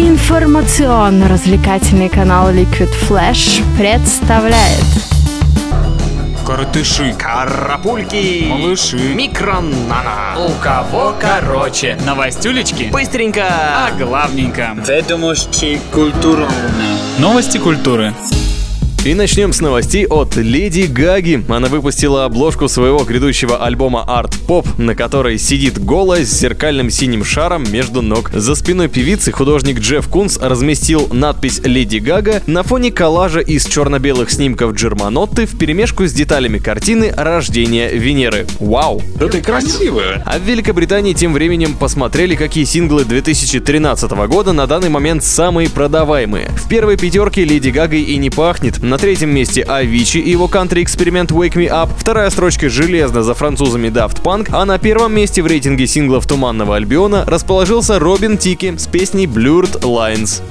Информационно-развлекательный канал Liquid Flash представляет Коротыши, Карапульки, малыши, микронана. у кого короче, новостюлечки, Быстренько. а главненько. Ведомости культуры. Новости культуры. И начнем с новостей от Леди Гаги. Она выпустила обложку своего грядущего альбома Art Pop, на которой сидит голая с зеркальным синим шаром между ног. За спиной певицы художник Джефф Кунс разместил надпись «Леди Гага» на фоне коллажа из черно-белых снимков Джерманотты в перемешку с деталями картины «Рождение Венеры». Вау! Да ты красивая. А в Великобритании тем временем посмотрели, какие синглы 2013 года на данный момент самые продаваемые. В первой пятерке Леди Гагой и не пахнет. На третьем месте Авичи и его кантри-эксперимент Wake Me Up. Вторая строчка железно за французами Daft Punk. А на первом месте в рейтинге синглов Туманного Альбиона расположился Робин Тики с песней Blurred Lines.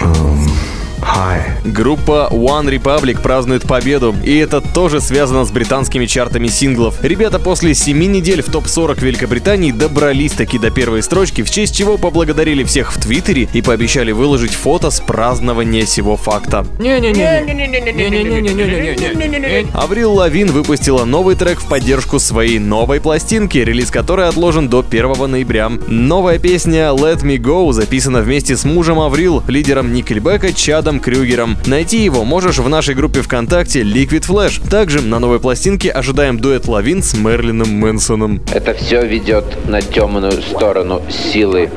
Группа One Republic празднует победу, и это тоже связано с британскими чартами синглов. Ребята после 7 недель в топ-40 Великобритании добрались таки до первой строчки, в честь чего поблагодарили всех в Твиттере и пообещали выложить фото с празднования сего факта. Аврил Лавин выпустила новый трек в поддержку своей новой пластинки, релиз которой отложен до 1 ноября. Новая песня Let Me Go записана вместе с мужем Аврил, лидером Никельбека Чадом Крюгером. Найти его можешь в нашей группе ВКонтакте Liquid Flash. Также на новой пластинке ожидаем дуэт Лавин с Мерлином Мэнсоном. Это все ведет на темную сторону силы.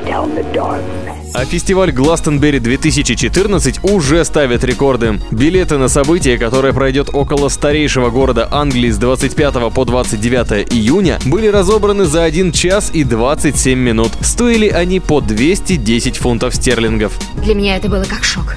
А фестиваль Гластенберри 2014 уже ставит рекорды. Билеты на событие, которое пройдет около старейшего города Англии с 25 по 29 июня, были разобраны за 1 час и 27 минут. Стоили они по 210 фунтов стерлингов. Для меня это было как шок.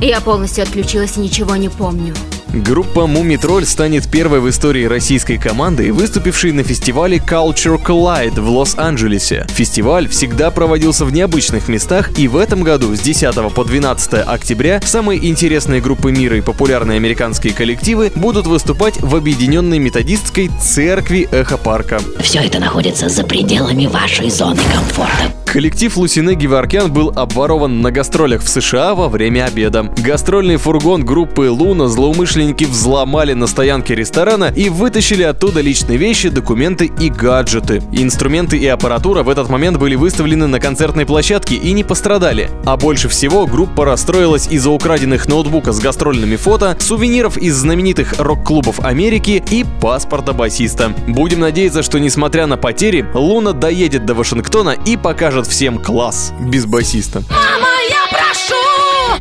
Я полностью отключилась и ничего не помню. Группа Муми Тролль станет первой в истории российской командой, выступившей на фестивале Culture Collide в Лос-Анджелесе. Фестиваль всегда проводился в необычных местах, и в этом году с 10 по 12 октября самые интересные группы мира и популярные американские коллективы будут выступать в объединенной методистской церкви Эхо-парка. Все это находится за пределами вашей зоны комфорта. Коллектив Лусине Геворкян был обворован на гастролях в США во время обеда. Гастрольный фургон группы Луна злоумышленники взломали на стоянке ресторана и вытащили оттуда личные вещи, документы и гаджеты. Инструменты и аппаратура в этот момент были выставлены на концертной площадке и не пострадали. А больше всего группа расстроилась из-за украденных ноутбука с гастрольными фото, сувениров из знаменитых рок-клубов Америки и паспорта басиста. Будем надеяться, что несмотря на потери, Луна доедет до Вашингтона и покажет всем класс без басиста.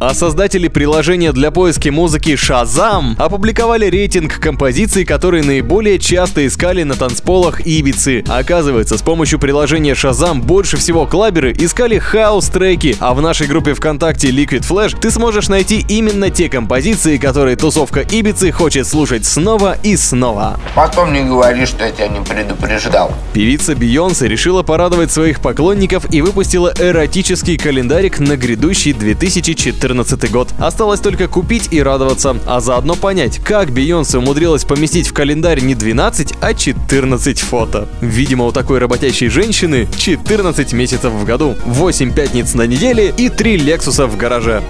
А создатели приложения для поиска музыки Shazam опубликовали рейтинг композиций, которые наиболее часто искали на танцполах Ибицы. Оказывается, с помощью приложения Shazam больше всего клаберы искали хаус-треки, а в нашей группе ВКонтакте Liquid Flash ты сможешь найти именно те композиции, которые тусовка Ибицы хочет слушать снова и снова. Потом не говори, что я тебя не предупреждал. Певица Бейонсе решила порадовать своих поклонников и выпустила эротический календарик на грядущий 2014 год. Осталось только купить и радоваться, а заодно понять, как Бейонсе умудрилась поместить в календарь не 12, а 14 фото. Видимо, у такой работящей женщины 14 месяцев в году, 8 пятниц на неделе и 3 Лексуса в гараже.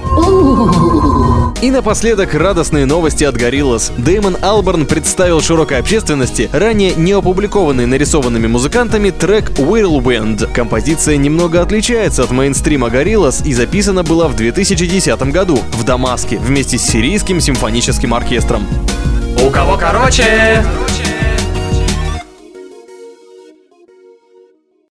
И напоследок радостные новости от Gorillaz. Дэймон Алберн представил широкой общественности ранее не опубликованный нарисованными музыкантами трек Whirlwind. Композиция немного отличается от мейнстрима Gorillaz и записана была в 2010 году в Дамаске вместе с сирийским симфоническим оркестром. У кого короче?